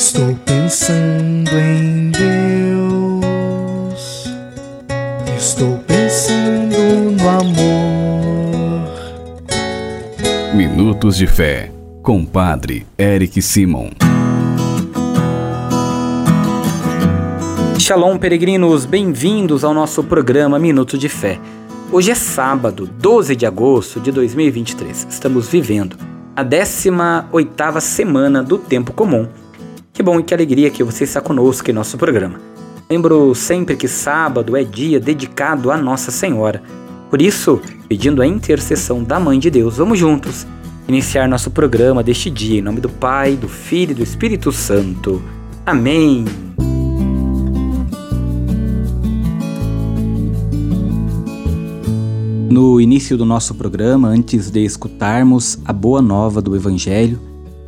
Estou pensando em Deus. Estou pensando no amor. Minutos de Fé, com Padre Eric Simon. Shalom, peregrinos, bem-vindos ao nosso programa Minuto de Fé. Hoje é sábado, 12 de agosto de 2023. Estamos vivendo a 18ª semana do Tempo Comum que bom e que alegria que você está conosco em nosso programa. Lembro sempre que sábado é dia dedicado a Nossa Senhora. Por isso, pedindo a intercessão da Mãe de Deus, vamos juntos iniciar nosso programa deste dia em nome do Pai, do Filho e do Espírito Santo. Amém. No início do nosso programa, antes de escutarmos a boa nova do Evangelho,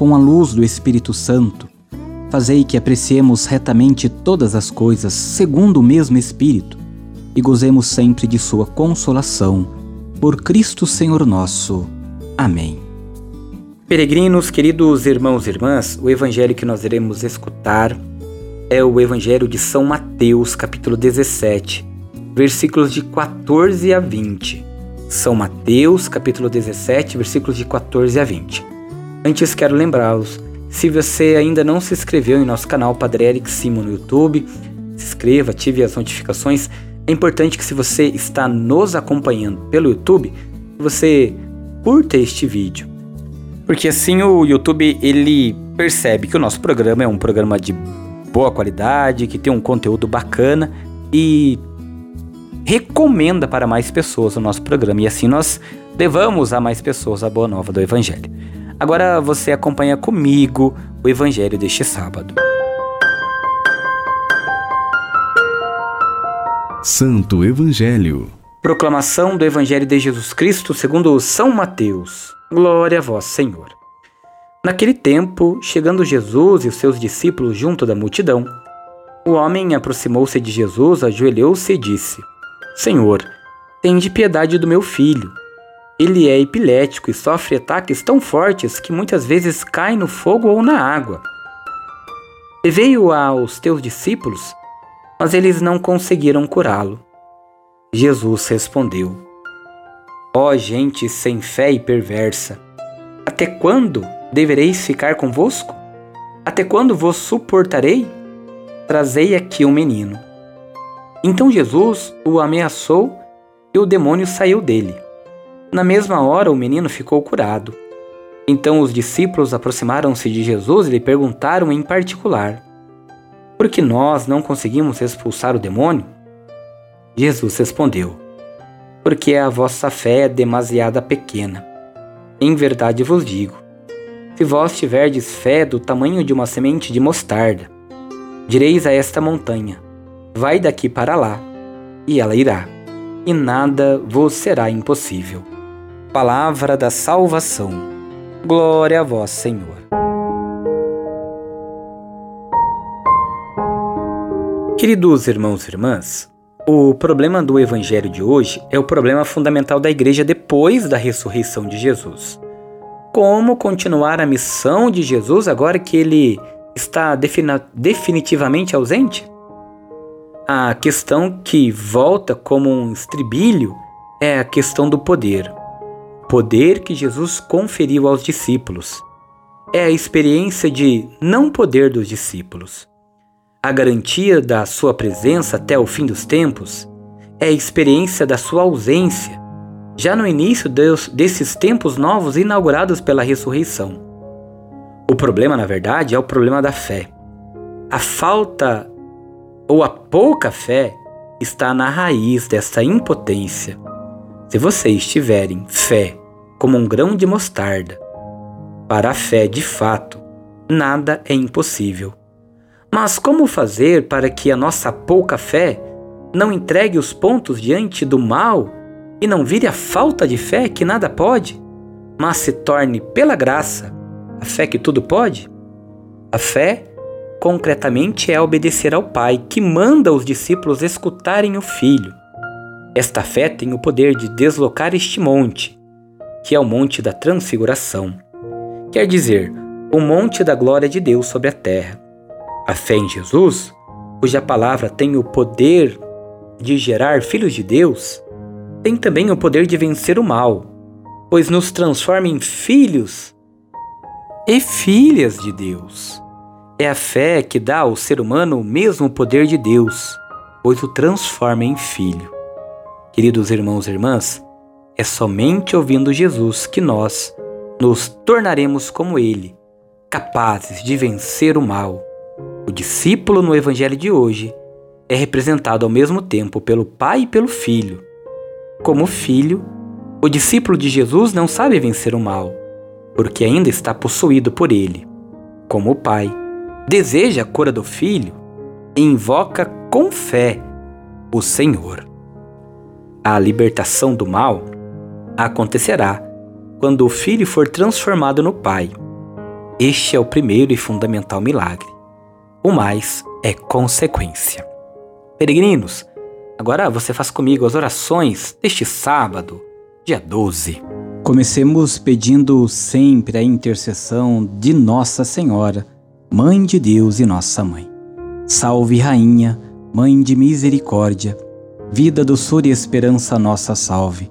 com a luz do Espírito Santo, fazei que apreciemos retamente todas as coisas segundo o mesmo Espírito e gozemos sempre de Sua consolação. Por Cristo Senhor nosso. Amém. Peregrinos, queridos irmãos e irmãs, o evangelho que nós iremos escutar é o Evangelho de São Mateus, capítulo 17, versículos de 14 a 20. São Mateus, capítulo 17, versículos de 14 a 20. Antes quero lembrá-los, se você ainda não se inscreveu em nosso canal Padre Eric Simo no YouTube, se inscreva, ative as notificações. É importante que se você está nos acompanhando pelo YouTube, você curta este vídeo. Porque assim o YouTube ele percebe que o nosso programa é um programa de boa qualidade, que tem um conteúdo bacana e recomenda para mais pessoas o nosso programa. E assim nós levamos a mais pessoas a boa nova do Evangelho. Agora você acompanha comigo o evangelho deste sábado. Santo Evangelho. Proclamação do Evangelho de Jesus Cristo segundo São Mateus. Glória a vós, Senhor. Naquele tempo, chegando Jesus e os seus discípulos junto da multidão, o homem aproximou-se de Jesus, ajoelhou-se e disse: Senhor, tende piedade do meu filho ele é epilético e sofre ataques tão fortes que muitas vezes cai no fogo ou na água. Levei-o aos teus discípulos, mas eles não conseguiram curá-lo. Jesus respondeu: Ó oh, gente sem fé e perversa, até quando devereis ficar convosco? Até quando vos suportarei? Trazei aqui o um menino. Então Jesus o ameaçou e o demônio saiu dele. Na mesma hora, o menino ficou curado. Então os discípulos aproximaram-se de Jesus e lhe perguntaram em particular: Por que nós não conseguimos expulsar o demônio? Jesus respondeu: Porque a vossa fé é demasiada pequena. Em verdade vos digo: se vós tiverdes fé do tamanho de uma semente de mostarda, direis a esta montanha: Vai daqui para lá, e ela irá, e nada vos será impossível. Palavra da salvação. Glória a vós, Senhor. Queridos irmãos e irmãs, o problema do evangelho de hoje é o problema fundamental da igreja depois da ressurreição de Jesus. Como continuar a missão de Jesus agora que ele está definitivamente ausente? A questão que volta como um estribilho é a questão do poder poder que Jesus conferiu aos discípulos. É a experiência de não poder dos discípulos. A garantia da sua presença até o fim dos tempos é a experiência da sua ausência, já no início desses tempos novos inaugurados pela ressurreição. O problema, na verdade, é o problema da fé. A falta ou a pouca fé está na raiz dessa impotência. Se vocês tiverem fé como um grão de mostarda. Para a fé, de fato, nada é impossível. Mas como fazer para que a nossa pouca fé não entregue os pontos diante do mal e não vire a falta de fé que nada pode, mas se torne pela graça a fé que tudo pode? A fé, concretamente, é obedecer ao Pai, que manda os discípulos escutarem o Filho. Esta fé tem o poder de deslocar este monte, que é o monte da transfiguração. Quer dizer, o monte da glória de Deus sobre a terra. A fé em Jesus, cuja palavra tem o poder de gerar filhos de Deus, tem também o poder de vencer o mal, pois nos transforma em filhos e filhas de Deus. É a fé que dá ao ser humano o mesmo poder de Deus, pois o transforma em filho. Queridos irmãos e irmãs, é somente ouvindo Jesus que nós nos tornaremos como Ele, capazes de vencer o mal. O discípulo no Evangelho de hoje é representado ao mesmo tempo pelo Pai e pelo Filho. Como filho, o discípulo de Jesus não sabe vencer o mal, porque ainda está possuído por ele. Como o Pai, deseja a cura do filho e invoca com fé o Senhor. A libertação do mal acontecerá quando o filho for transformado no Pai. Este é o primeiro e fundamental milagre. O mais é consequência. Peregrinos, agora você faz comigo as orações deste sábado, dia 12. Comecemos pedindo sempre a intercessão de Nossa Senhora, Mãe de Deus e Nossa Mãe. Salve, Rainha, Mãe de Misericórdia, vida, doçura e esperança, nossa salve.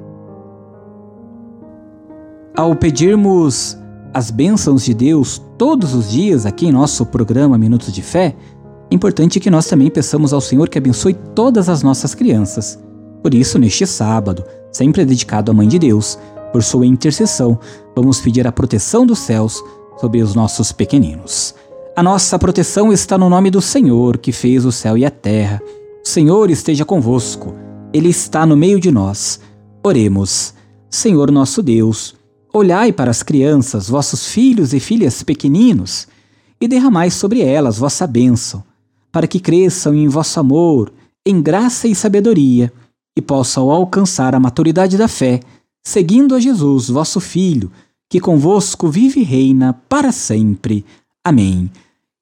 Ao pedirmos as bênçãos de Deus todos os dias aqui em nosso programa Minutos de Fé, Importante que nós também peçamos ao Senhor que abençoe todas as nossas crianças. Por isso, neste sábado, sempre dedicado à Mãe de Deus, por sua intercessão, vamos pedir a proteção dos céus sobre os nossos pequeninos. A nossa proteção está no nome do Senhor, que fez o céu e a terra. O Senhor esteja convosco, Ele está no meio de nós. Oremos. Senhor nosso Deus, olhai para as crianças, vossos filhos e filhas pequeninos, e derramai sobre elas vossa bênção para que cresçam em vosso amor, em graça e sabedoria, e possam alcançar a maturidade da fé, seguindo a Jesus, vosso Filho, que convosco vive e reina para sempre. Amém.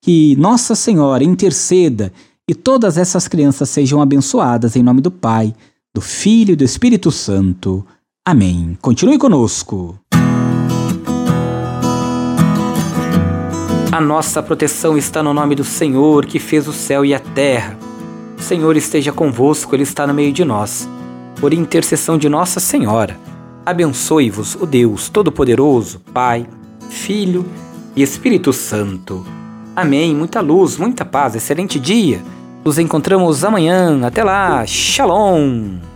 Que Nossa Senhora interceda e todas essas crianças sejam abençoadas em nome do Pai, do Filho e do Espírito Santo. Amém. Continue conosco. A nossa proteção está no nome do Senhor, que fez o céu e a terra. O Senhor esteja convosco, Ele está no meio de nós. Por intercessão de Nossa Senhora, abençoe-vos o Deus Todo-Poderoso, Pai, Filho e Espírito Santo. Amém. Muita luz, muita paz, excelente dia. Nos encontramos amanhã. Até lá. Shalom.